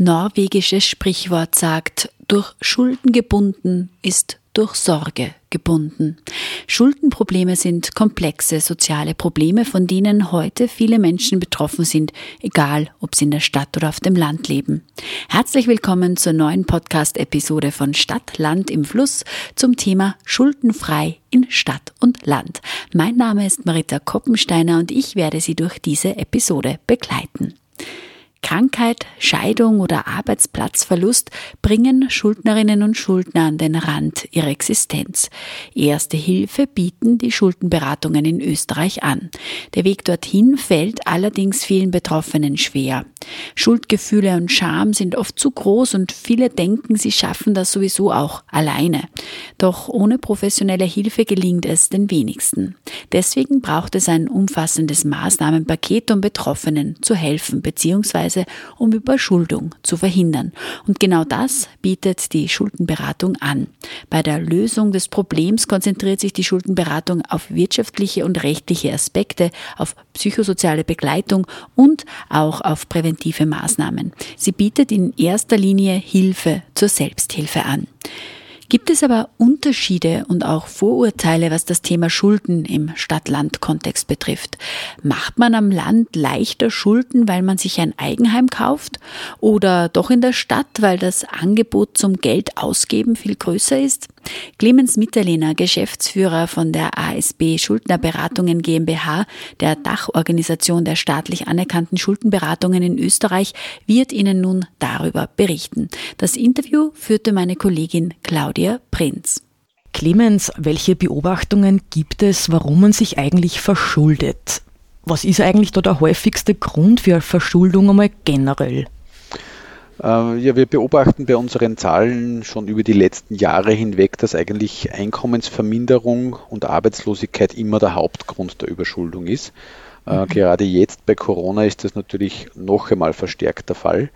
norwegisches Sprichwort sagt, durch Schulden gebunden ist durch Sorge gebunden. Schuldenprobleme sind komplexe soziale Probleme, von denen heute viele Menschen betroffen sind, egal ob sie in der Stadt oder auf dem Land leben. Herzlich willkommen zur neuen Podcast-Episode von Stadt, Land im Fluss zum Thema Schuldenfrei in Stadt und Land. Mein Name ist Marita Koppensteiner und ich werde Sie durch diese Episode begleiten. Krankheit, Scheidung oder Arbeitsplatzverlust bringen Schuldnerinnen und Schuldner an den Rand ihrer Existenz. Erste Hilfe bieten die Schuldenberatungen in Österreich an. Der Weg dorthin fällt allerdings vielen Betroffenen schwer. Schuldgefühle und Scham sind oft zu groß und viele denken, sie schaffen das sowieso auch alleine. Doch ohne professionelle Hilfe gelingt es den wenigsten. Deswegen braucht es ein umfassendes Maßnahmenpaket, um Betroffenen zu helfen bzw Weise, um Überschuldung zu verhindern. Und genau das bietet die Schuldenberatung an. Bei der Lösung des Problems konzentriert sich die Schuldenberatung auf wirtschaftliche und rechtliche Aspekte, auf psychosoziale Begleitung und auch auf präventive Maßnahmen. Sie bietet in erster Linie Hilfe zur Selbsthilfe an. Gibt es aber Unterschiede und auch Vorurteile, was das Thema Schulden im Stadt-Land-Kontext betrifft? Macht man am Land leichter Schulden, weil man sich ein Eigenheim kauft? Oder doch in der Stadt, weil das Angebot zum Geld ausgeben viel größer ist? Clemens Mitterlehner, Geschäftsführer von der ASB Schuldnerberatungen GmbH, der Dachorganisation der staatlich anerkannten Schuldenberatungen in Österreich, wird Ihnen nun darüber berichten. Das Interview führte meine Kollegin Claudia Prinz. Clemens, welche Beobachtungen gibt es, warum man sich eigentlich verschuldet? Was ist eigentlich da der häufigste Grund für Verschuldung einmal generell? Äh, ja, wir beobachten bei unseren Zahlen schon über die letzten Jahre hinweg, dass eigentlich Einkommensverminderung und Arbeitslosigkeit immer der Hauptgrund der Überschuldung ist. Äh, mhm. Gerade jetzt bei Corona ist das natürlich noch einmal verstärkt der Fall.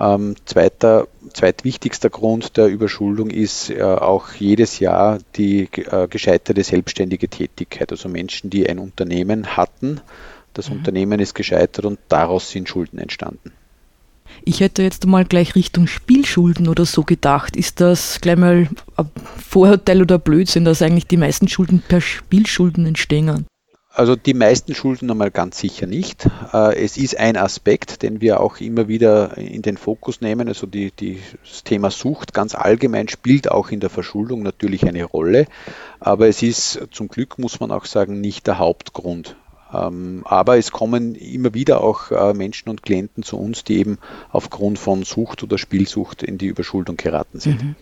Ähm, zweiter, zweitwichtigster Grund der Überschuldung ist äh, auch jedes Jahr die äh, gescheiterte selbstständige Tätigkeit. Also Menschen, die ein Unternehmen hatten, das mhm. Unternehmen ist gescheitert und daraus sind Schulden entstanden. Ich hätte jetzt mal gleich Richtung Spielschulden oder so gedacht. Ist das gleich mal ein Vorurteil oder Blödsinn, dass eigentlich die meisten Schulden per Spielschulden entstehen? Also die meisten Schulden einmal ganz sicher nicht. Äh, es ist ein Aspekt, den wir auch immer wieder in den Fokus nehmen. Also die, die, das Thema Sucht ganz allgemein spielt auch in der Verschuldung natürlich eine Rolle. Aber es ist zum Glück, muss man auch sagen, nicht der Hauptgrund ähm, aber es kommen immer wieder auch äh, Menschen und Klienten zu uns, die eben aufgrund von Sucht oder Spielsucht in die Überschuldung geraten sind. Mhm.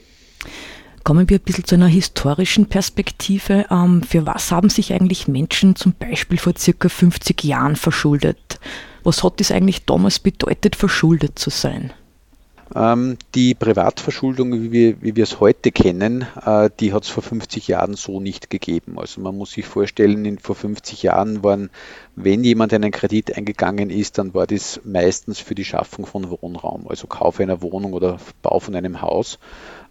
Kommen wir ein bisschen zu einer historischen Perspektive. Ähm, für was haben sich eigentlich Menschen zum Beispiel vor circa 50 Jahren verschuldet? Was hat es eigentlich damals bedeutet, verschuldet zu sein? Ähm, die Privatverschuldung, wie wir, wie wir es heute kennen, äh, die hat es vor 50 Jahren so nicht gegeben. Also man muss sich vorstellen, in, vor 50 Jahren waren, wenn jemand einen Kredit eingegangen ist, dann war das meistens für die Schaffung von Wohnraum, also Kauf einer Wohnung oder Bau von einem Haus.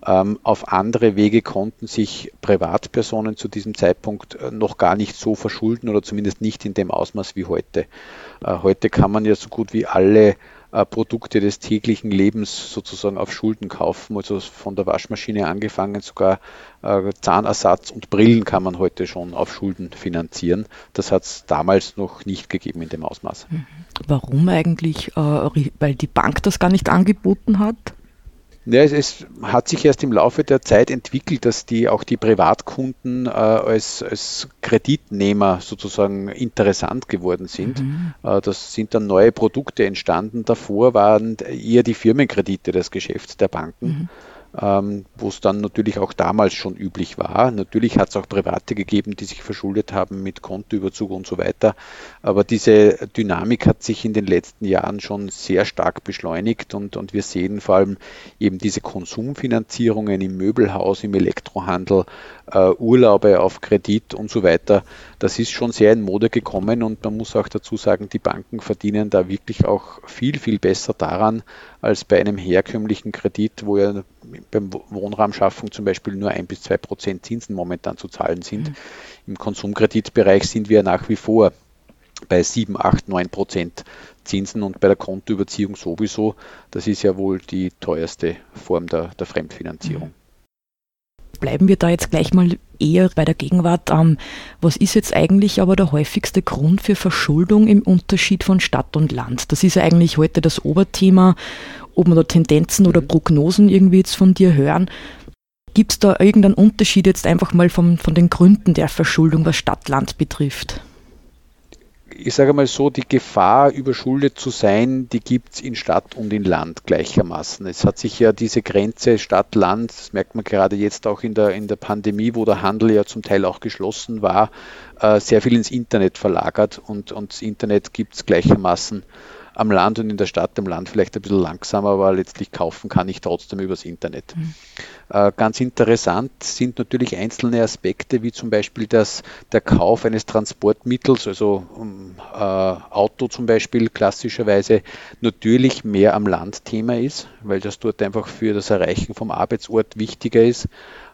Ähm, auf andere Wege konnten sich Privatpersonen zu diesem Zeitpunkt äh, noch gar nicht so verschulden oder zumindest nicht in dem Ausmaß wie heute. Äh, heute kann man ja so gut wie alle äh, Produkte des täglichen Lebens sozusagen auf Schulden kaufen. Also von der Waschmaschine angefangen, sogar Zahnersatz und Brillen kann man heute schon auf Schulden finanzieren. Das hat es damals noch nicht gegeben in dem Ausmaß. Mhm. Warum eigentlich? Weil die Bank das gar nicht angeboten hat? Ja, es, es, hat sich erst im Laufe der Zeit entwickelt, dass die auch die Privatkunden äh, als, als, Kreditnehmer sozusagen interessant geworden sind. Mhm. Äh, das sind dann neue Produkte entstanden. Davor waren eher die Firmenkredite das Geschäft der Banken. Mhm. Ähm, wo es dann natürlich auch damals schon üblich war. Natürlich hat es auch Private gegeben, die sich verschuldet haben mit Kontoüberzug und so weiter. Aber diese Dynamik hat sich in den letzten Jahren schon sehr stark beschleunigt und, und wir sehen vor allem eben diese Konsumfinanzierungen im Möbelhaus, im Elektrohandel, äh, Urlaube auf Kredit und so weiter. Das ist schon sehr in Mode gekommen und man muss auch dazu sagen, die Banken verdienen da wirklich auch viel, viel besser daran als bei einem herkömmlichen Kredit, wo ja beim Wohnraumschaffung zum Beispiel nur ein bis zwei Prozent Zinsen momentan zu zahlen sind. Mhm. Im Konsumkreditbereich sind wir nach wie vor bei 7, 8, 9 Prozent Zinsen und bei der Kontoüberziehung sowieso. Das ist ja wohl die teuerste Form der, der Fremdfinanzierung. Mhm. Bleiben wir da jetzt gleich mal eher bei der Gegenwart. Ähm, was ist jetzt eigentlich aber der häufigste Grund für Verschuldung im Unterschied von Stadt und Land? Das ist ja eigentlich heute das Oberthema, ob man da Tendenzen oder Prognosen irgendwie jetzt von dir hören. Gibt es da irgendeinen Unterschied jetzt einfach mal vom, von den Gründen der Verschuldung, was Stadt-Land betrifft? Ich sage mal so, die Gefahr, überschuldet zu sein, die gibt es in Stadt und in Land gleichermaßen. Es hat sich ja diese Grenze Stadt-Land, das merkt man gerade jetzt auch in der, in der Pandemie, wo der Handel ja zum Teil auch geschlossen war, äh, sehr viel ins Internet verlagert und, und das Internet gibt es gleichermaßen am Land und in der Stadt, am Land vielleicht ein bisschen langsamer, aber letztlich kaufen kann ich trotzdem übers Internet. Mhm. Äh, ganz interessant sind natürlich einzelne Aspekte, wie zum Beispiel das, der Kauf eines Transportmittels, also um, äh, Auto zum Beispiel klassischerweise natürlich mehr am Land Thema ist, weil das dort einfach für das Erreichen vom Arbeitsort wichtiger ist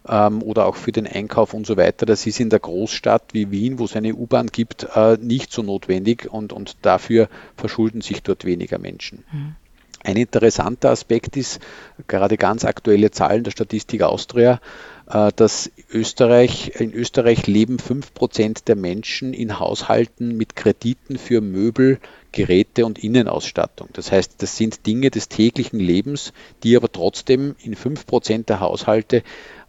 ähm, oder auch für den Einkauf und so weiter. Das ist in der Großstadt wie Wien, wo es eine U-Bahn gibt, äh, nicht so notwendig und, und dafür verschulden sich dort weniger Menschen. Mhm. Ein interessanter Aspekt ist, gerade ganz aktuelle Zahlen der Statistik Austria, äh, dass Österreich, in Österreich leben 5% der Menschen in Haushalten mit Krediten für Möbel, Geräte und Innenausstattung. Das heißt, das sind Dinge des täglichen Lebens, die aber trotzdem in 5% der Haushalte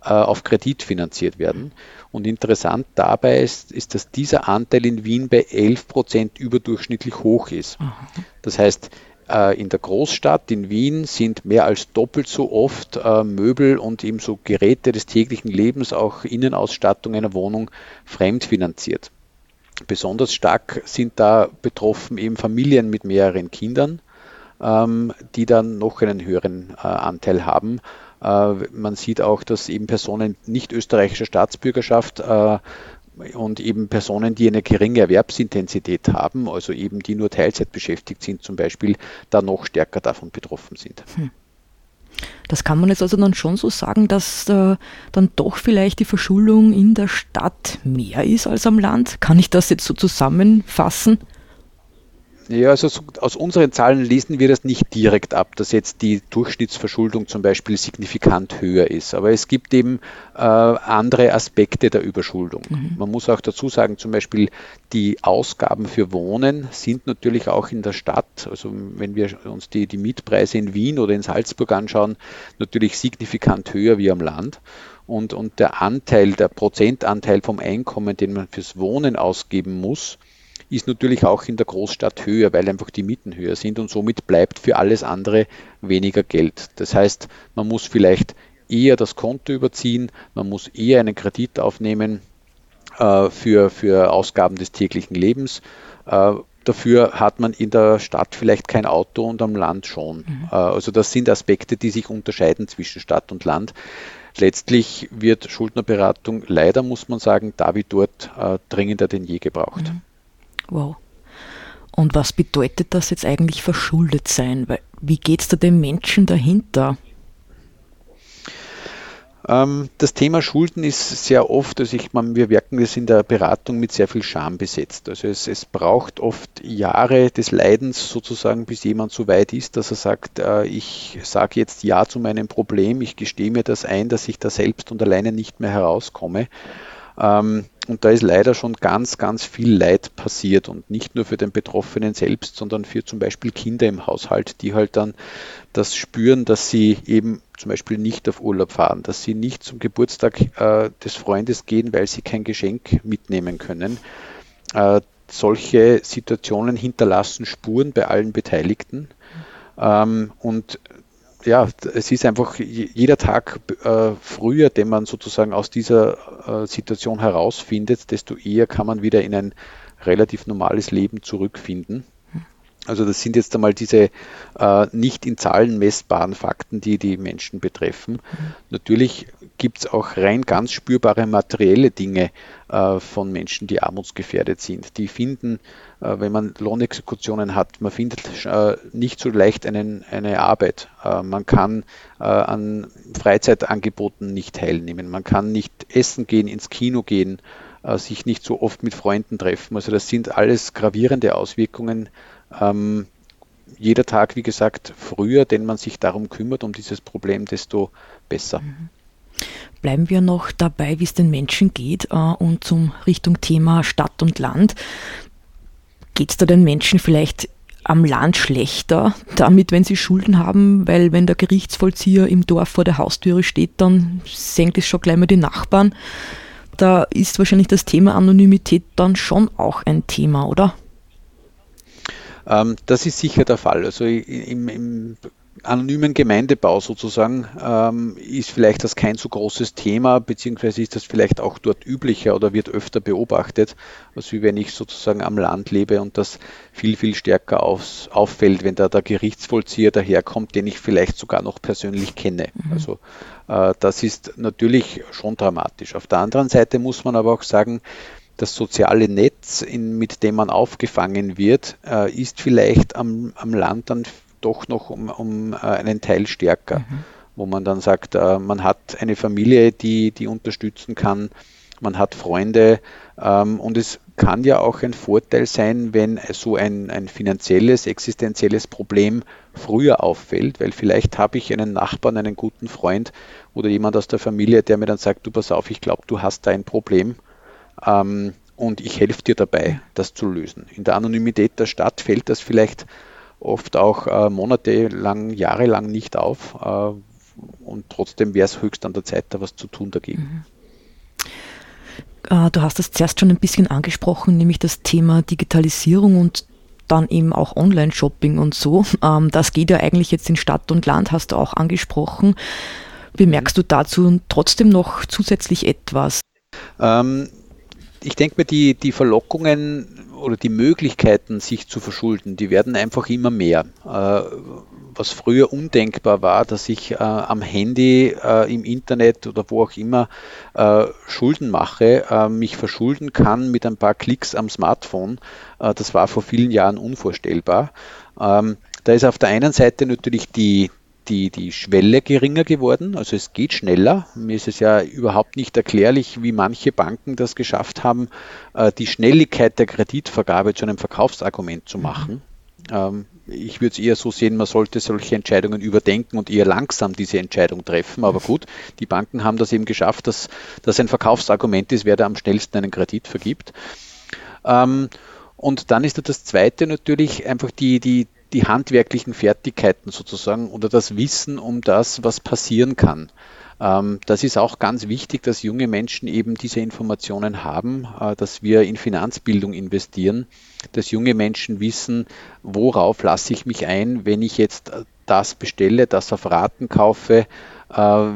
äh, auf Kredit finanziert werden. Und interessant dabei ist, ist, dass dieser Anteil in Wien bei 11 Prozent überdurchschnittlich hoch ist. Das heißt, in der Großstadt in Wien sind mehr als doppelt so oft äh, Möbel und ebenso Geräte des täglichen Lebens, auch Innenausstattung einer Wohnung, fremdfinanziert. Besonders stark sind da betroffen eben Familien mit mehreren Kindern, ähm, die dann noch einen höheren Anteil haben. Äh, man sieht auch, dass eben Personen nicht österreichischer Staatsbürgerschaft äh, und eben Personen, die eine geringe Erwerbsintensität haben, also eben die nur Teilzeit beschäftigt sind zum Beispiel, da noch stärker davon betroffen sind. Hm. Das kann man jetzt also dann schon so sagen, dass äh, dann doch vielleicht die Verschuldung in der Stadt mehr ist als am Land. Kann ich das jetzt so zusammenfassen? Ja, also aus unseren Zahlen lesen wir das nicht direkt ab, dass jetzt die Durchschnittsverschuldung zum Beispiel signifikant höher ist. Aber es gibt eben äh, andere Aspekte der Überschuldung. Mhm. Man muss auch dazu sagen, zum Beispiel die Ausgaben für Wohnen sind natürlich auch in der Stadt, also wenn wir uns die, die Mietpreise in Wien oder in Salzburg anschauen, natürlich signifikant höher wie am Land. Und, und der Anteil, der Prozentanteil vom Einkommen, den man fürs Wohnen ausgeben muss, ist natürlich auch in der Großstadt höher, weil einfach die Mieten höher sind und somit bleibt für alles andere weniger Geld. Das heißt, man muss vielleicht eher das Konto überziehen, man muss eher einen Kredit aufnehmen äh, für, für Ausgaben des täglichen Lebens. Äh, dafür hat man in der Stadt vielleicht kein Auto und am Land schon. Mhm. Äh, also das sind Aspekte, die sich unterscheiden zwischen Stadt und Land. Letztlich wird Schuldnerberatung leider, muss man sagen, da wie dort äh, dringender denn je gebraucht. Mhm. Wow. Und was bedeutet das jetzt eigentlich verschuldet sein? Wie geht es da den Menschen dahinter? Ähm, das Thema Schulden ist sehr oft, also ich meine, wir wirken das in der Beratung mit sehr viel Scham besetzt. Also es, es, braucht oft Jahre des Leidens sozusagen, bis jemand so weit ist, dass er sagt, äh, ich sage jetzt Ja zu meinem Problem, ich gestehe mir das ein, dass ich da selbst und alleine nicht mehr herauskomme. Ähm, und da ist leider schon ganz, ganz viel Leid passiert und nicht nur für den Betroffenen selbst, sondern für zum Beispiel Kinder im Haushalt, die halt dann das spüren, dass sie eben zum Beispiel nicht auf Urlaub fahren, dass sie nicht zum Geburtstag äh, des Freundes gehen, weil sie kein Geschenk mitnehmen können. Äh, solche Situationen hinterlassen Spuren bei allen Beteiligten. Ähm, und ja, es ist einfach jeder Tag äh, früher, den man sozusagen aus dieser äh, Situation herausfindet, desto eher kann man wieder in ein relativ normales Leben zurückfinden. Also das sind jetzt einmal diese äh, nicht in Zahlen messbaren Fakten, die die Menschen betreffen. Mhm. Natürlich gibt es auch rein ganz spürbare materielle Dinge von Menschen, die armutsgefährdet sind. Die finden, äh, wenn man Lohnexekutionen hat, man findet äh, nicht so leicht einen, eine Arbeit. Äh, man kann äh, an Freizeitangeboten nicht teilnehmen. Man kann nicht essen gehen, ins Kino gehen, sich nicht so oft mit Freunden treffen. Also das sind alles gravierende Auswirkungen ähm, jeder Tag, wie gesagt, früher, den man sich darum kümmert, um dieses Problem, desto besser. Mhm. Bleiben wir noch dabei, wie es den Menschen geht äh, und zum Richtung Thema Stadt und Land. Geht es da den Menschen vielleicht am Land schlechter damit, wenn sie Schulden haben, weil wenn der Gerichtsvollzieher im Dorf vor der Haustüre steht, dann senkt es schon gleich mal die Nachbarn. Da ist wahrscheinlich das Thema Anonymität dann schon auch ein Thema, oder? Ähm, das ist sicher der Fall. Also im, im anonymen Gemeindebau sozusagen ähm, ist vielleicht das kein so großes Thema, beziehungsweise ist das vielleicht auch dort üblicher oder wird öfter beobachtet, als wie wenn ich sozusagen am Land lebe und das viel, viel stärker aufs, auffällt, wenn da der Gerichtsvollzieher daherkommt, den ich vielleicht sogar noch persönlich kenne. Mhm. Also äh, das ist natürlich schon dramatisch. Auf der anderen Seite muss man aber auch sagen, das soziale Netz, in, mit dem man aufgefangen wird, äh, ist vielleicht am, am Land dann doch noch um, um äh, einen Teil stärker, mhm. wo man dann sagt, äh, man hat eine Familie, die, die unterstützen kann, man hat Freunde ähm, und es kann ja auch ein Vorteil sein, wenn so ein, ein finanzielles, existenzielles Problem früher auffällt, weil vielleicht habe ich einen Nachbarn, einen guten Freund oder jemand aus der Familie, der mir dann sagt, du pass auf, ich glaube, du hast da ein Problem ähm, und ich helfe dir dabei, das zu lösen. In der Anonymität der Stadt fällt das vielleicht oft auch äh, monatelang, jahrelang nicht auf äh, und trotzdem wäre es höchst an der Zeit, da was zu tun dagegen. Mhm. Äh, du hast das zuerst schon ein bisschen angesprochen, nämlich das Thema Digitalisierung und dann eben auch Online-Shopping und so. Ähm, das geht ja eigentlich jetzt in Stadt und Land, hast du auch angesprochen. Bemerkst du dazu trotzdem noch zusätzlich etwas? Ähm, ich denke mir, die, die Verlockungen oder die Möglichkeiten, sich zu verschulden, die werden einfach immer mehr. Äh, was früher undenkbar war, dass ich äh, am Handy, äh, im Internet oder wo auch immer Schulden mache, mich verschulden kann mit ein paar Klicks am Smartphone, das war vor vielen Jahren unvorstellbar. Ähm, da ist auf der einen Seite natürlich die, die, die Schwelle geringer geworden, also es geht schneller. Mir ist es ja überhaupt nicht erklärlich, wie manche Banken das geschafft haben, äh, die Schnelligkeit der Kreditvergabe zu einem Verkaufsargument zu machen. Ähm, ich würde es eher so sehen, man sollte solche Entscheidungen überdenken und eher langsam diese Entscheidung treffen. Aber gut, die Banken haben das eben geschafft, dass das ein Verkaufsargument ist, wer da am schnellsten einen Kredit vergibt. Ähm, und dann ist da das Zweite natürlich einfach die, die, die handwerklichen Fertigkeiten sozusagen oder das Wissen um das, was passieren kann. Ähm, das ist auch ganz wichtig, dass junge Menschen eben diese Informationen haben, äh, dass wir in Finanzbildung investieren, dass junge Menschen wissen, worauf lasse ich mich ein, wenn ich jetzt das bestelle, das auf Raten kaufe. Äh,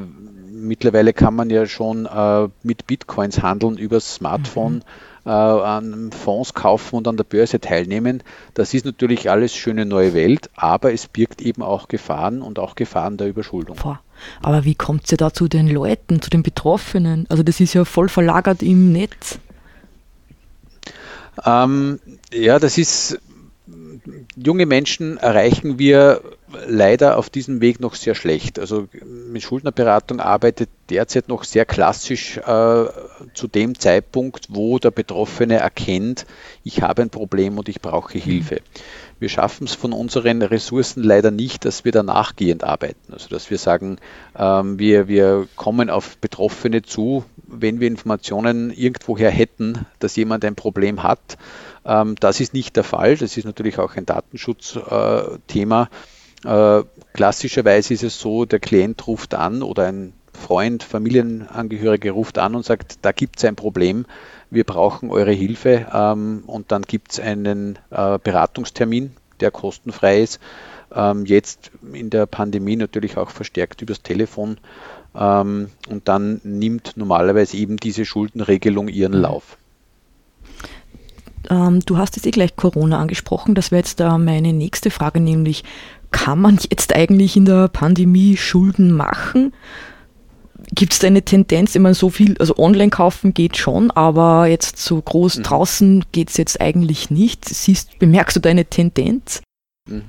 mittlerweile kann man ja schon äh, mit Bitcoins handeln übers Smartphone. Mhm äh, an Fonds kaufen und an der Börse teilnehmen. Das ist natürlich alles schöne neue Welt, aber es birgt eben auch Gefahren und auch Gefahren der Überschuldung. Boah. Aber wie kommt es ja da zu den Leuten, zu den Betroffenen? Also das ist ja voll verlagert im Netz. Ähm, ja, das ist, junge Menschen erreichen wir leider auf diesem Weg noch sehr schlecht. Also mit Schuldnerberatung arbeitet derzeit noch sehr klassisch äh, zu dem Zeitpunkt, wo der Betroffene erkennt, ich habe ein Problem und ich brauche Hilfe. Wir schaffen es von unseren Ressourcen leider nicht, dass wir da nachgehend arbeiten. Also dass wir sagen, ähm, wir, wir kommen auf Betroffene zu, wenn wir Informationen irgendwoher hätten, dass jemand ein Problem hat. Ähm, das ist nicht der Fall. Das ist natürlich auch ein Datenschutzthema. Äh, klassischerweise ist es so, der Klient ruft an oder ein Freund, Familienangehörige ruft an und sagt, da gibt es ein Problem, wir brauchen eure Hilfe ähm, und dann gibt es einen äh, Beratungstermin, der kostenfrei ist. Ähm, jetzt in der Pandemie natürlich auch verstärkt übers Telefon. Ähm, und dann nimmt normalerweise eben diese Schuldenregelung ihren mhm. Lauf. Ähm, du hast jetzt eh gleich Corona angesprochen. Das wäre jetzt äh, meine nächste Frage, nämlich kann man jetzt eigentlich in der Pandemie Schulden machen? Gibt es da eine Tendenz, immer so viel, also online kaufen geht schon, aber jetzt so groß mhm. draußen geht es jetzt eigentlich nicht. Siehst, bemerkst du da eine Tendenz? Mhm.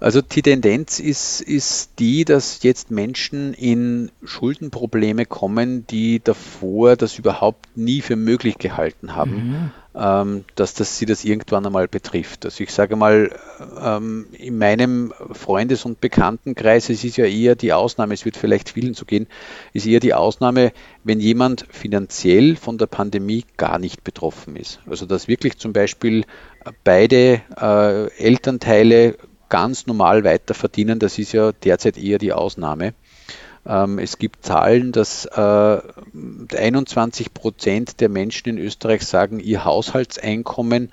Also die Tendenz ist, ist die, dass jetzt Menschen in Schuldenprobleme kommen, die davor das überhaupt nie für möglich gehalten haben, mhm. ähm, dass das sie das irgendwann einmal betrifft. Also ich sage mal, ähm, in meinem Freundes- und Bekanntenkreis, es ist ja eher die Ausnahme, es wird vielleicht vielen so gehen, ist eher die Ausnahme, wenn jemand finanziell von der Pandemie gar nicht betroffen ist. Also dass wirklich zum Beispiel beide äh, Elternteile ganz normal weiter verdienen. Das ist ja derzeit eher die Ausnahme. Ähm, es gibt Zahlen, dass äh, 21 Prozent der Menschen in Österreich sagen, ihr Haushaltseinkommen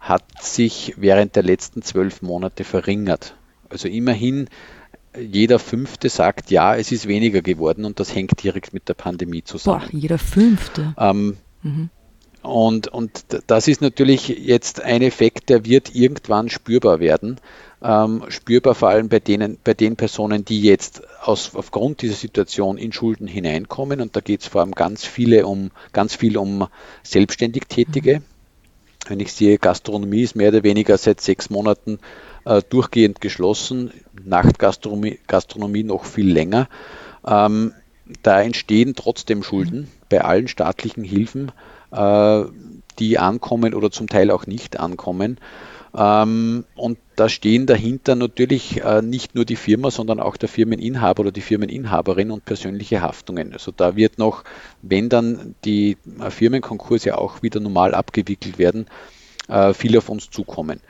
hat sich während der letzten zwölf Monate verringert. Also immerhin jeder Fünfte sagt, ja, es ist weniger geworden und das hängt direkt mit der Pandemie zusammen. Boah, jeder Fünfte. Ähm, mhm. und, und das ist natürlich jetzt ein Effekt, der wird irgendwann spürbar werden ähm, spürbar, vor allem bei, denen, bei den Personen, die jetzt aus, aufgrund dieser Situation in Schulden hineinkommen. Und da geht es vor allem ganz viele um, ganz viel um selbstständig Tätige. Wenn ich sehe, Gastronomie ist mehr oder weniger seit sechs Monaten äh, durchgehend geschlossen, Nachtgastronomie Gastronomie noch viel länger. Ähm, da entstehen trotzdem Schulden bei allen staatlichen Hilfen, äh, die ankommen oder zum Teil auch nicht ankommen. Ähm, und da stehen dahinter natürlich äh, nicht nur die Firma, sondern auch der Firmeninhaber oder die Firmeninhaberin und persönliche Haftungen. Also da wird noch, wenn dann die äh, Firmenkonkurse auch wieder normal abgewickelt werden, äh, viel auf uns zukommen.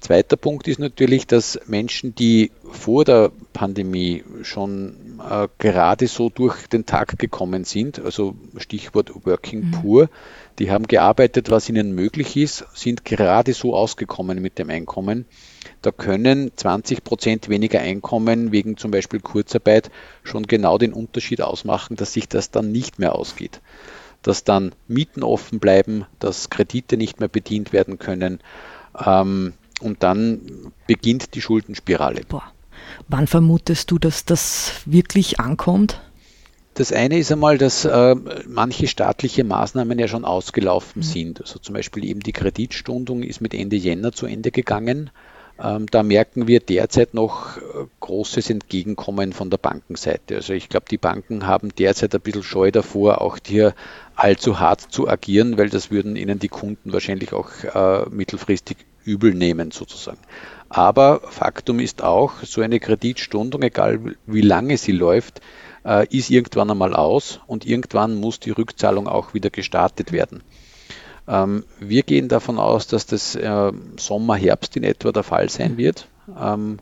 Zweiter Punkt ist natürlich, dass Menschen, die vor der Pandemie schon äh, gerade so durch den Tag gekommen sind, also Stichwort Working mhm. Poor, die haben gearbeitet, was ihnen möglich ist, sind gerade so ausgekommen mit dem Einkommen. Da können 20 Prozent weniger Einkommen wegen zum Beispiel Kurzarbeit schon genau den Unterschied ausmachen, dass sich das dann nicht mehr ausgeht. Dass dann Mieten offen bleiben, dass Kredite nicht mehr bedient werden können. Ähm, und dann beginnt die Schuldenspirale. Boah. Wann vermutest du, dass das wirklich ankommt? Das eine ist einmal, dass äh, manche staatliche Maßnahmen ja schon ausgelaufen mhm. sind. Also zum Beispiel eben die Kreditstundung ist mit Ende Jänner zu Ende gegangen. Ähm, da merken wir derzeit noch äh, großes Entgegenkommen von der Bankenseite. Also ich glaube, die Banken haben derzeit ein bisschen Scheu davor, auch hier allzu hart zu agieren, weil das würden ihnen die Kunden wahrscheinlich auch äh, mittelfristig übel nehmen sozusagen. Aber Faktum ist auch, so eine Kreditstundung, egal wie lange sie läuft, äh, ist irgendwann einmal aus und irgendwann muss die Rückzahlung auch wieder gestartet werden. Ähm, wir gehen davon aus, dass das äh, Sommer, Herbst in etwa der Fall sein wird. Ähm,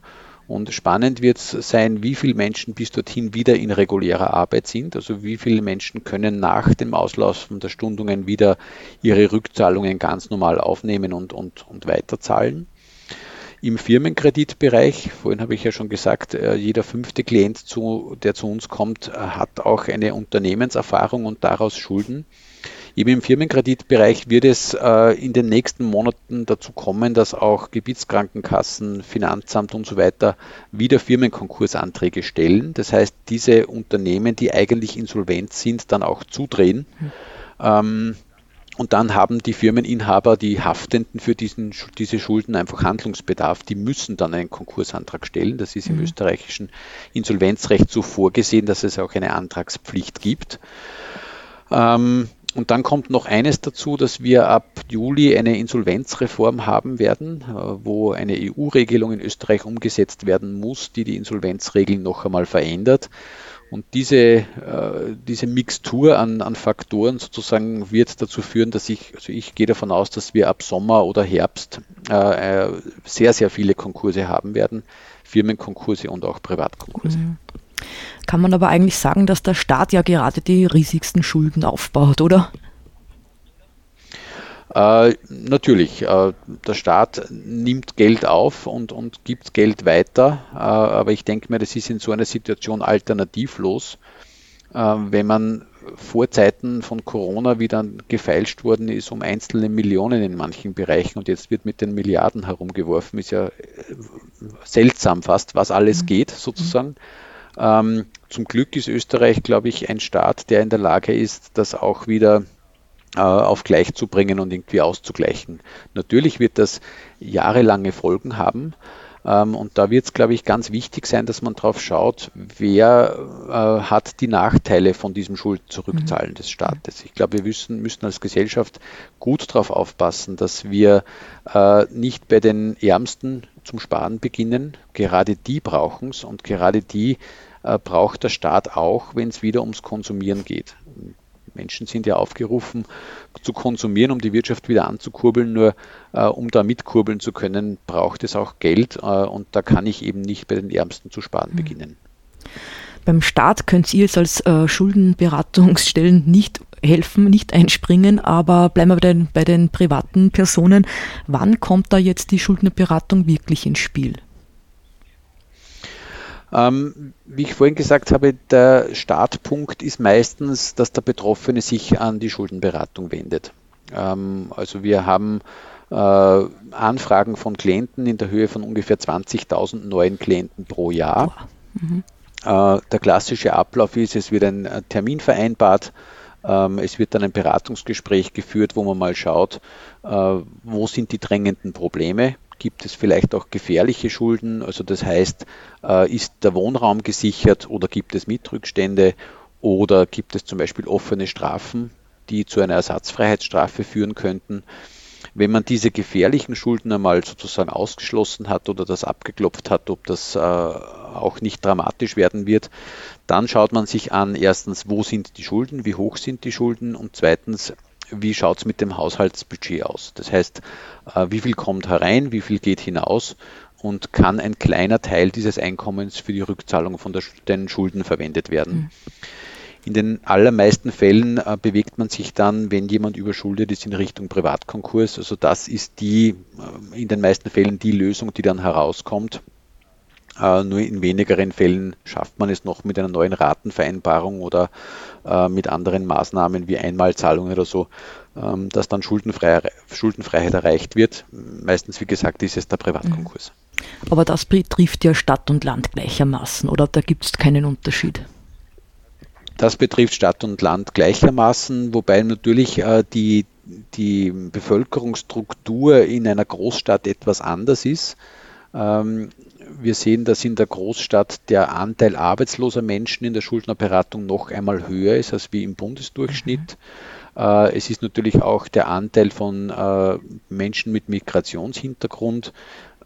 und spannend wird es sein, wie viele Menschen bis dorthin wieder in regulärer Arbeit sind. Also wie viele Menschen können nach dem Auslaufen der Stundungen wieder ihre Rückzahlungen ganz normal aufnehmen und, und, und weiterzahlen. Im Firmenkreditbereich, vorhin habe ich ja schon gesagt, äh, jeder fünfte Klient, zu, der zu uns kommt, äh, hat auch eine Unternehmenserfahrung und daraus Schulden. Eben im Firmenkreditbereich wird es äh, in den nächsten Monaten dazu kommen, dass auch Gebietskrankenkassen, Finanzamt und so weiter wieder Firmenkonkursanträge stellen. Das heißt, diese Unternehmen, die eigentlich insolvent sind, dann auch zudrehen. Mhm. Ähm, und dann haben die Firmeninhaber, die Haftenden für diesen, diese Schulden einfach Handlungsbedarf. Die müssen dann einen Konkursantrag stellen. Das ist im mhm. österreichischen Insolvenzrecht so vorgesehen, dass es auch eine Antragspflicht gibt. Ähm, und dann kommt noch eines dazu, dass wir ab Juli eine Insolvenzreform haben werden, äh, wo eine EU-Regelung in Österreich umgesetzt werden muss, die die Insolvenzregeln noch einmal verändert. Und diese, äh, diese Mixtur an, an Faktoren sozusagen wird dazu führen, dass ich, also ich gehe davon aus, dass wir ab Sommer oder Herbst äh, sehr, sehr viele Konkurse haben werden. Firmenkonkurse und auch Privatkonkurse. Mhm. Kann man aber eigentlich sagen, dass der Staat ja gerade die riesigsten Schulden aufbaut, oder? Äh, natürlich, äh, der Staat nimmt Geld auf und, und gibt Geld weiter, äh, aber ich denke mir, das ist in so einer Situation alternativlos, äh, wenn man vor Zeiten von Corona wieder gefeilscht worden ist um einzelne Millionen in manchen Bereichen und jetzt wird mit den Milliarden herumgeworfen, ist ja äh, seltsam fast, was alles mhm. geht sozusagen. Ähm, zum Glück ist Österreich, glaube ich, ein Staat, der in der Lage ist, das auch wieder äh, auf gleich zu bringen und irgendwie auszugleichen. Natürlich wird das jahrelange Folgen haben. Ähm, und da wird es, glaube ich, ganz wichtig sein, dass man darauf schaut, wer äh, hat die Nachteile von diesem Schuldzurückzahlen mhm. des Staates. Ich glaube, wir müssen, müssen als Gesellschaft gut darauf aufpassen, dass wir äh, nicht bei den Ärmsten zum Sparen beginnen. Gerade die brauchen es und gerade die äh, braucht der Staat auch, wenn es wieder ums Konsumieren geht. Menschen sind ja aufgerufen zu konsumieren, um die Wirtschaft wieder anzukurbeln. Nur äh, um da mitkurbeln zu können, braucht es auch Geld äh, und da kann ich eben nicht bei den Ärmsten zu sparen mhm. beginnen. Beim Staat könnt ihr jetzt als äh, Schuldenberatungsstellen nicht helfen, nicht einspringen, aber bleiben wir bei den, bei den privaten Personen. Wann kommt da jetzt die Schuldenberatung wirklich ins Spiel? Ähm, wie ich vorhin gesagt habe, der Startpunkt ist meistens, dass der Betroffene sich an die Schuldenberatung wendet. Ähm, also wir haben äh, Anfragen von Klienten in der Höhe von ungefähr 20.000 neuen Klienten pro Jahr. Mhm. Äh, der klassische Ablauf ist, es wird ein Termin vereinbart, es wird dann ein Beratungsgespräch geführt, wo man mal schaut, äh, wo sind die drängenden Probleme, Gibt es vielleicht auch gefährliche Schulden? Also das heißt, äh, ist der Wohnraum gesichert oder gibt es Mitrückstände oder gibt es zum Beispiel offene Strafen, die zu einer Ersatzfreiheitsstrafe führen könnten? Wenn man diese gefährlichen Schulden einmal sozusagen ausgeschlossen hat oder das abgeklopft hat, ob das äh, auch nicht dramatisch werden wird, dann schaut man sich an, erstens, wo sind die Schulden, wie hoch sind die Schulden und zweitens, wie schaut es mit dem Haushaltsbudget aus? Das heißt, äh, wie viel kommt herein, wie viel geht hinaus und kann ein kleiner Teil dieses Einkommens für die Rückzahlung von der, den Schulden verwendet werden. Mhm. In den allermeisten Fällen äh, bewegt man sich dann, wenn jemand überschuldet ist, in Richtung Privatkonkurs. Also das ist die, äh, in den meisten Fällen die Lösung, die dann herauskommt. Äh, nur in wenigeren Fällen schafft man es noch mit einer neuen Ratenvereinbarung oder äh, mit anderen Maßnahmen wie Einmalzahlungen oder so, ähm, dass dann Schuldenfreiheit, Schuldenfreiheit erreicht wird. Meistens, wie gesagt, ist es der Privatkonkurs. Mhm. Aber das betrifft ja Stadt und Land gleichermaßen, oder da gibt es keinen Unterschied? Das betrifft Stadt und Land gleichermaßen, wobei natürlich äh, die, die Bevölkerungsstruktur in einer Großstadt etwas anders ist. Wir sehen, dass in der Großstadt der Anteil arbeitsloser Menschen in der Schuldnerberatung noch einmal höher ist als wie im Bundesdurchschnitt. Mhm. Äh, es ist natürlich auch der Anteil von äh, Menschen mit Migrationshintergrund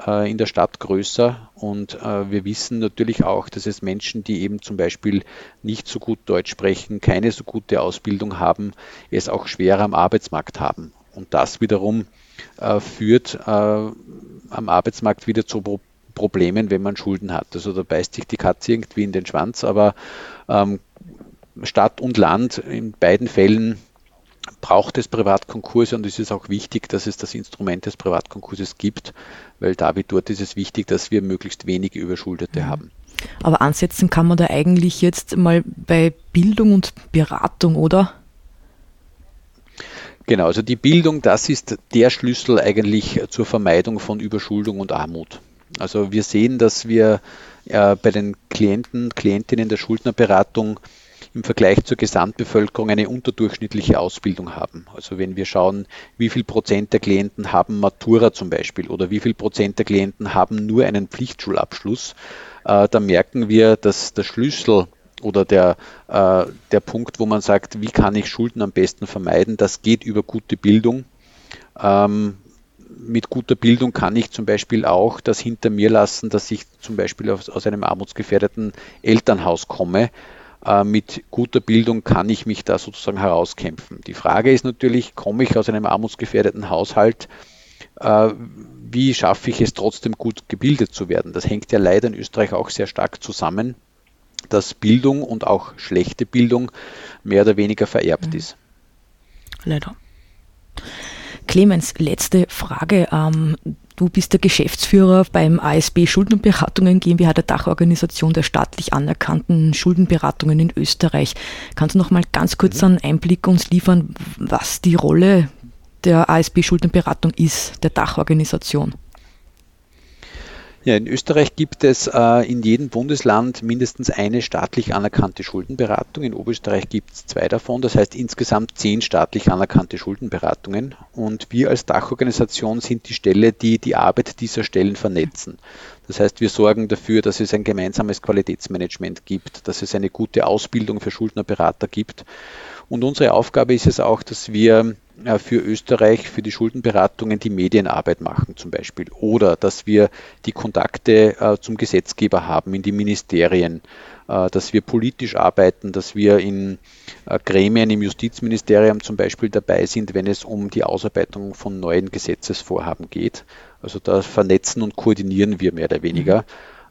äh, in der Stadt größer. Und wir wissen natürlich auch, dass es Menschen, die eben zum Beispiel nicht so gut Deutsch sprechen, keine so gute Ausbildung haben, es auch schwerer am Arbeitsmarkt haben. Und das wiederum führt am Arbeitsmarkt wieder zu Problemen, wenn man Schulden hat. Also da beißt sich die Katze irgendwie in den Schwanz, aber ähm, Stadt und Land in beiden Fällen braucht es Privatkonkurse und es ist auch wichtig, dass es das Instrument des Privatkonkurses gibt, weil da wie dort ist es wichtig, dass wir möglichst wenige Überschuldete mhm. haben. Aber ansetzen kann man da eigentlich jetzt mal bei Bildung und Beratung, oder? Genau, also die Bildung, das ist der Schlüssel eigentlich zur Vermeidung von Überschuldung und Armut. Also wir sehen, dass wir äh, bei den Klienten, Klientinnen der Schuldnerberatung im Vergleich zur Gesamtbevölkerung eine unterdurchschnittliche Ausbildung haben. Also wenn wir schauen, wie viel Prozent der Klienten haben Matura zum Beispiel oder wie viel Prozent der Klienten haben nur einen Pflichtschulabschluss, äh, da merken wir, dass der Schlüssel oder der, äh, der Punkt, wo man sagt, wie kann ich Schulden am besten vermeiden, das geht über gute Bildung. Ähm, mit guter Bildung kann ich zum Beispiel auch das hinter mir lassen, dass ich zum Beispiel aus, aus einem armutsgefährdeten Elternhaus komme. Äh, mit guter Bildung kann ich mich da sozusagen herauskämpfen. Die Frage ist natürlich, komme ich aus einem armutsgefährdeten Haushalt? Äh, wie schaffe ich es trotzdem gut gebildet zu werden? Das hängt ja leider in Österreich auch sehr stark zusammen, dass Bildung und auch schlechte Bildung mehr oder weniger vererbt mhm. ist. Leider. Clemens, letzte Frage. Ähm, du bist der Geschäftsführer beim ASB Schuldenberatungen GmbH, der Dachorganisation der staatlich anerkannten Schuldenberatungen in Österreich. Kannst du noch mal ganz kurz mhm. einen Einblick uns liefern, was die Rolle der ASB Schuldenberatung ist, der Dachorganisation? Ja, in Österreich gibt es äh, in jedem Bundesland mindestens eine staatlich anerkannte Schuldenberatung. In Oberösterreich gibt es zwei davon, das heißt insgesamt zehn staatlich anerkannte Schuldenberatungen. Und wir als Dachorganisation sind die Stelle, die die Arbeit dieser Stellen vernetzen. Das heißt, wir sorgen dafür, dass es ein gemeinsames Qualitätsmanagement gibt, dass es eine gute Ausbildung für Schuldnerberater gibt. Und unsere Aufgabe ist es auch, dass wir äh, für Österreich, für die Schuldenberatungen die Medienarbeit machen zum Beispiel. Oder dass wir die Kontakte äh, zum Gesetzgeber haben, in die Ministerien, äh, dass wir politisch arbeiten, dass wir in Gremien im Justizministerium zum Beispiel dabei sind, wenn es um die Ausarbeitung von neuen Gesetzesvorhaben geht. Also da vernetzen und koordinieren wir mehr oder weniger. Mhm.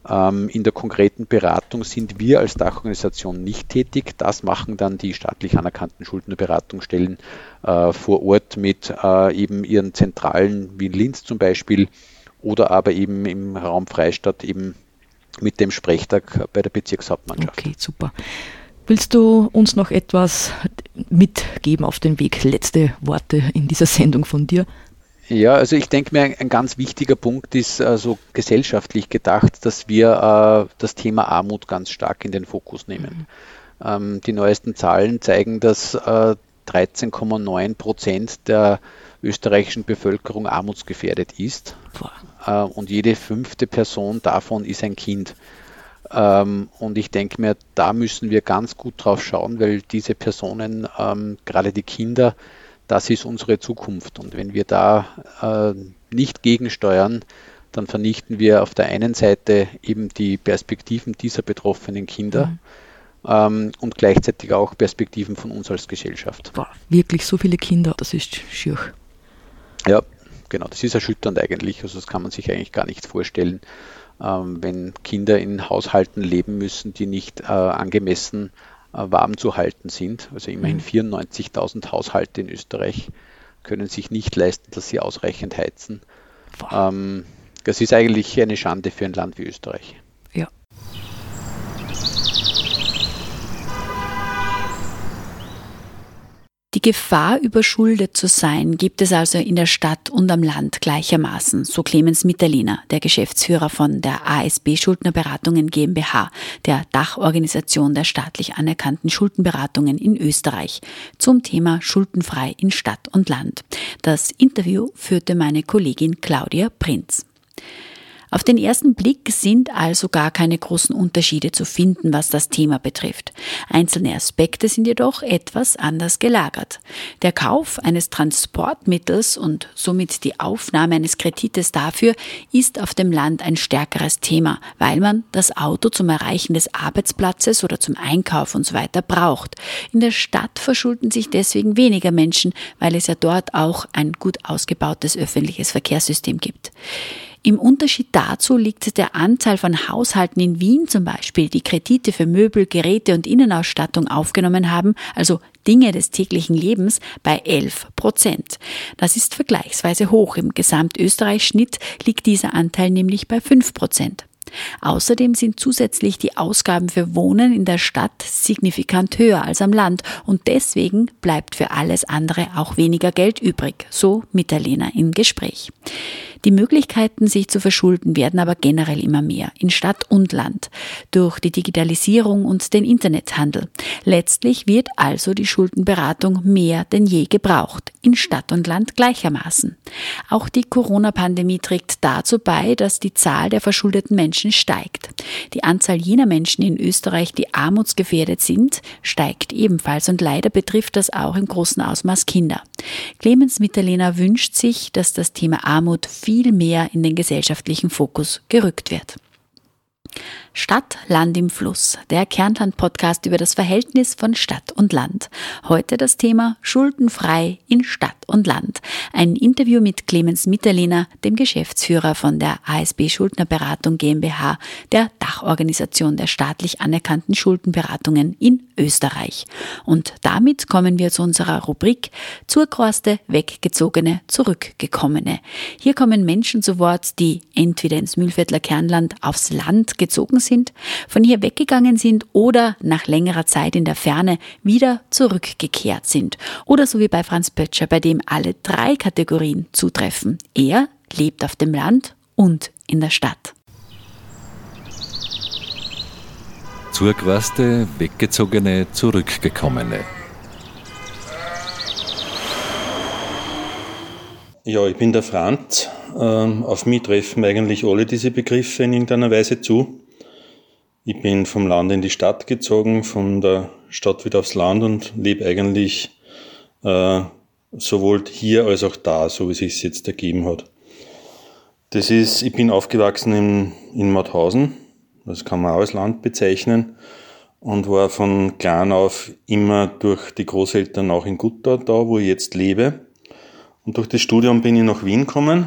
Ähm, in der konkreten Beratung sind wir als Dachorganisation nicht tätig. Das machen dann die staatlich anerkannten Schuldnerberatungsstellen äh, vor Ort mit äh, eben ihren Zentralen wie in Linz zum Beispiel oder aber eben im Raum Freistadt eben mit dem Sprechtag bei der Bezirkshauptmannschaft. Okay, super. Willst du uns noch etwas mitgeben auf den Weg? Letzte Worte in dieser Sendung von dir? Ja, also ich denke mir, ein ganz wichtiger Punkt ist also gesellschaftlich gedacht, dass wir äh, das Thema Armut ganz stark in den Fokus nehmen. Mhm. Ähm, die neuesten Zahlen zeigen, dass äh, 13,9 Prozent der österreichischen Bevölkerung armutsgefährdet ist. Äh, und jede fünfte Person davon ist ein Kind. Ähm, und ich denke mir, da müssen wir ganz gut drauf schauen, weil diese Personen, ähm, gerade die Kinder, das ist unsere Zukunft. Und wenn wir da äh, nicht gegensteuern, dann vernichten wir auf der einen Seite eben die Perspektiven dieser betroffenen Kinder mhm. ähm, und gleichzeitig auch Perspektiven von uns als Gesellschaft. Wow, wirklich so viele Kinder, das ist schier. Ja, genau, das ist erschütternd eigentlich. Also das kann man sich eigentlich gar nicht vorstellen, ähm, wenn Kinder in Haushalten leben müssen, die nicht äh, angemessen warm zu halten sind. Also immerhin 94.000 mhm. Haushalte in Österreich können sich nicht leisten, dass sie ausreichend heizen. Ähm, das ist eigentlich eine Schande für ein Land wie Österreich. Die Gefahr, überschuldet zu sein, gibt es also in der Stadt und am Land gleichermaßen, so Clemens Mitterliner, der Geschäftsführer von der ASB Schuldnerberatungen GmbH, der Dachorganisation der staatlich anerkannten Schuldenberatungen in Österreich, zum Thema Schuldenfrei in Stadt und Land. Das Interview führte meine Kollegin Claudia Prinz. Auf den ersten Blick sind also gar keine großen Unterschiede zu finden, was das Thema betrifft. Einzelne Aspekte sind jedoch etwas anders gelagert. Der Kauf eines Transportmittels und somit die Aufnahme eines Kredites dafür ist auf dem Land ein stärkeres Thema, weil man das Auto zum Erreichen des Arbeitsplatzes oder zum Einkauf und so weiter braucht. In der Stadt verschulden sich deswegen weniger Menschen, weil es ja dort auch ein gut ausgebautes öffentliches Verkehrssystem gibt. Im Unterschied dazu liegt der Anteil von Haushalten in Wien zum Beispiel, die Kredite für Möbel, Geräte und Innenausstattung aufgenommen haben, also Dinge des täglichen Lebens, bei 11 Prozent. Das ist vergleichsweise hoch. Im Gesamtösterreich-Schnitt liegt dieser Anteil nämlich bei 5 Prozent. Außerdem sind zusätzlich die Ausgaben für Wohnen in der Stadt signifikant höher als am Land und deswegen bleibt für alles andere auch weniger Geld übrig, so Mitterlehner im Gespräch. Die Möglichkeiten, sich zu verschulden, werden aber generell immer mehr, in Stadt und Land, durch die Digitalisierung und den Internethandel. Letztlich wird also die Schuldenberatung mehr denn je gebraucht, in Stadt und Land gleichermaßen. Auch die Corona-Pandemie trägt dazu bei, dass die Zahl der verschuldeten Menschen steigt. Die Anzahl jener Menschen in Österreich, die armutsgefährdet sind, steigt ebenfalls und leider betrifft das auch im großen Ausmaß Kinder. Clemens Mitterlehner wünscht sich, dass das Thema Armut mehr in den gesellschaftlichen Fokus gerückt wird. Stadt, Land im Fluss, der Kärntland-Podcast über das Verhältnis von Stadt und Land. Heute das Thema Schuldenfrei in Stadt und Land. Ein Interview mit Clemens Mitterlehner, dem Geschäftsführer von der ASB Schuldnerberatung GmbH, der Dachorganisation der staatlich anerkannten Schuldenberatungen in Österreich. Und damit kommen wir zu unserer Rubrik Zurkroste, Weggezogene, Zurückgekommene. Hier kommen Menschen zu Wort, die entweder ins Mühlviertler Kernland aufs Land gezogen sind, von hier weggegangen sind oder nach längerer Zeit in der Ferne wieder zurückgekehrt sind. Oder so wie bei Franz Pötscher, bei dem alle drei Kategorien zutreffen. Er lebt auf dem Land und in der Stadt. Zurgereiste, Weggezogene, Zurückgekommene. Ja, ich bin der Franz. Ähm, auf mich treffen eigentlich alle diese Begriffe in irgendeiner Weise zu. Ich bin vom Land in die Stadt gezogen, von der Stadt wieder aufs Land und lebe eigentlich äh, sowohl hier als auch da, so wie es sich jetzt ergeben hat. Das ist, ich bin aufgewachsen in, in Mauthausen, das kann man auch als Land bezeichnen, und war von klein auf immer durch die Großeltern auch in Gutta da, wo ich jetzt lebe. Und durch das Studium bin ich nach Wien gekommen.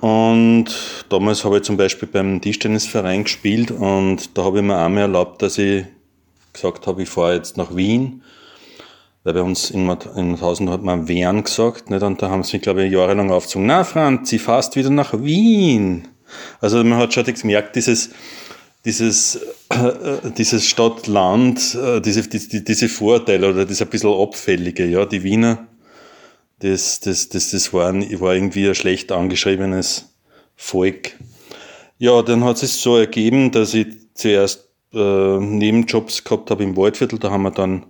Und damals habe ich zum Beispiel beim Tischtennisverein gespielt und da habe ich mir einmal erlaubt, dass ich gesagt habe, ich fahre jetzt nach Wien. Weil bei uns in, in Hausen hat man Wern gesagt, nicht? und da haben sie mich, glaube ich, jahrelang aufgezogen. Na, Franz, sie fährst wieder nach Wien. Also man hat schon gemerkt, dieses, dieses, äh, dieses Stadt-Land, äh, diese, die, diese Vorteile oder das ein bisschen abfällige, ja, die Wiener das, das, das, das war, war irgendwie ein schlecht angeschriebenes Volk. Ja, dann hat es so ergeben, dass ich zuerst äh, Nebenjobs gehabt habe im Waldviertel. Da haben wir dann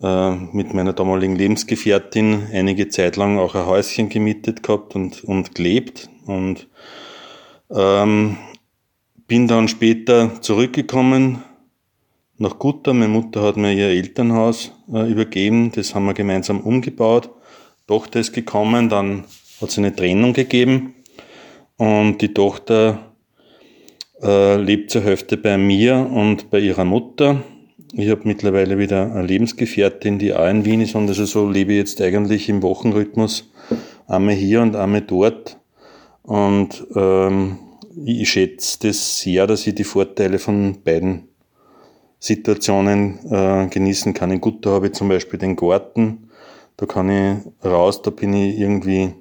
äh, mit meiner damaligen Lebensgefährtin einige Zeit lang auch ein Häuschen gemietet gehabt und, und gelebt. Und ähm, bin dann später zurückgekommen nach Gutta. Meine Mutter hat mir ihr Elternhaus äh, übergeben. Das haben wir gemeinsam umgebaut. Tochter ist gekommen, dann hat es eine Trennung gegeben und die Tochter äh, lebt zur Hälfte bei mir und bei ihrer Mutter. Ich habe mittlerweile wieder eine Lebensgefährtin, die auch in Wien ist und also so lebe ich jetzt eigentlich im Wochenrhythmus einmal hier und einmal dort. Und ähm, ich schätze das sehr, dass ich die Vorteile von beiden Situationen äh, genießen kann. In Gutta habe ich zum Beispiel den Garten, da kann ich raus, da bin ich irgendwie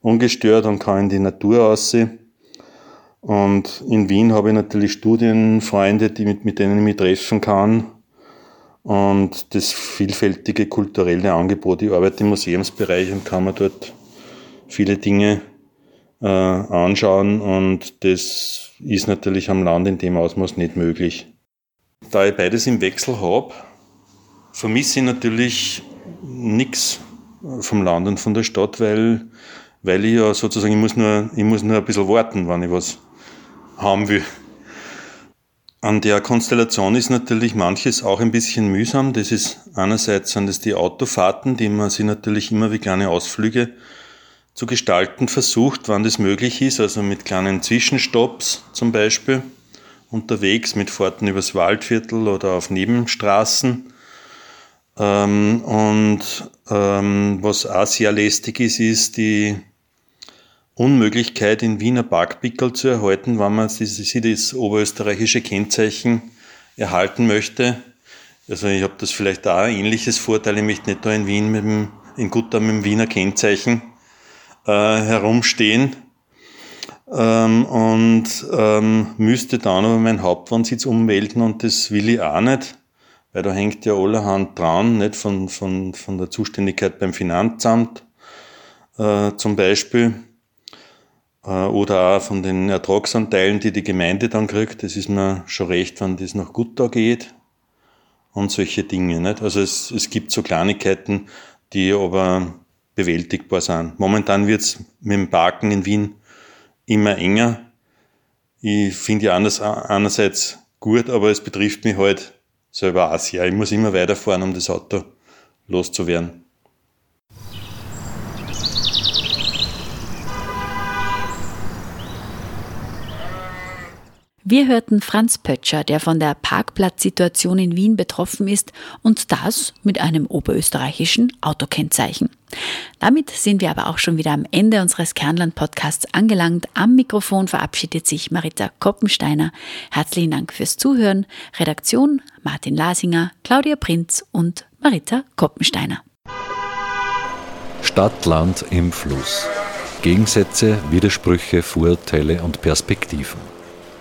ungestört und kann in die Natur aussehen. Und in Wien habe ich natürlich Studienfreunde, die mit, mit denen ich mich treffen kann. Und das vielfältige kulturelle Angebot. Ich arbeite im Museumsbereich und kann mir dort viele Dinge äh, anschauen. Und das ist natürlich am Land in dem Ausmaß nicht möglich. Da ich beides im Wechsel habe, vermisse ich natürlich nichts vom Land und von der Stadt, weil, weil ich ja sozusagen, ich muss, nur, ich muss nur ein bisschen warten, wenn ich was haben will. An der Konstellation ist natürlich manches auch ein bisschen mühsam. Das ist einerseits sind es die Autofahrten, die man sich natürlich immer wie kleine Ausflüge zu gestalten versucht, wann das möglich ist, also mit kleinen Zwischenstopps zum Beispiel unterwegs, mit Fahrten übers Waldviertel oder auf Nebenstraßen ähm, und ähm, was auch sehr lästig ist, ist die Unmöglichkeit, in Wiener Parkpickel zu erhalten, wenn man sich das oberösterreichische Kennzeichen erhalten möchte. Also ich habe das vielleicht auch ein ähnliches Vorteil, ich möchte nicht da in Wien mit dem, in Gutta mit dem Wiener Kennzeichen äh, herumstehen ähm, und ähm, müsste dann aber meinen Hauptwohnsitz ummelden und das will ich auch nicht weil da hängt ja allerhand dran, nicht von, von, von der Zuständigkeit beim Finanzamt äh, zum Beispiel äh, oder auch von den Ertragsanteilen, die die Gemeinde dann kriegt. Das ist mir schon recht, wenn das nach Gutta geht und solche Dinge. Nicht? Also es, es gibt so Kleinigkeiten, die aber bewältigbar sind. Momentan wird es mit dem Parken in Wien immer enger. Ich finde ja anders, einerseits gut, aber es betrifft mich halt selber auch sehr. Ich muss immer weiterfahren, um das Auto loszuwerden. Wir hörten Franz Pötscher, der von der Parkplatzsituation in Wien betroffen ist und das mit einem oberösterreichischen Autokennzeichen. Damit sind wir aber auch schon wieder am Ende unseres Kernland-Podcasts angelangt. Am Mikrofon verabschiedet sich Marita Koppensteiner. Herzlichen Dank fürs Zuhören. Redaktion Martin Lasinger, Claudia Prinz und Marita Koppensteiner. Stadt, Land im Fluss. Gegensätze, Widersprüche, Vorurteile und Perspektiven.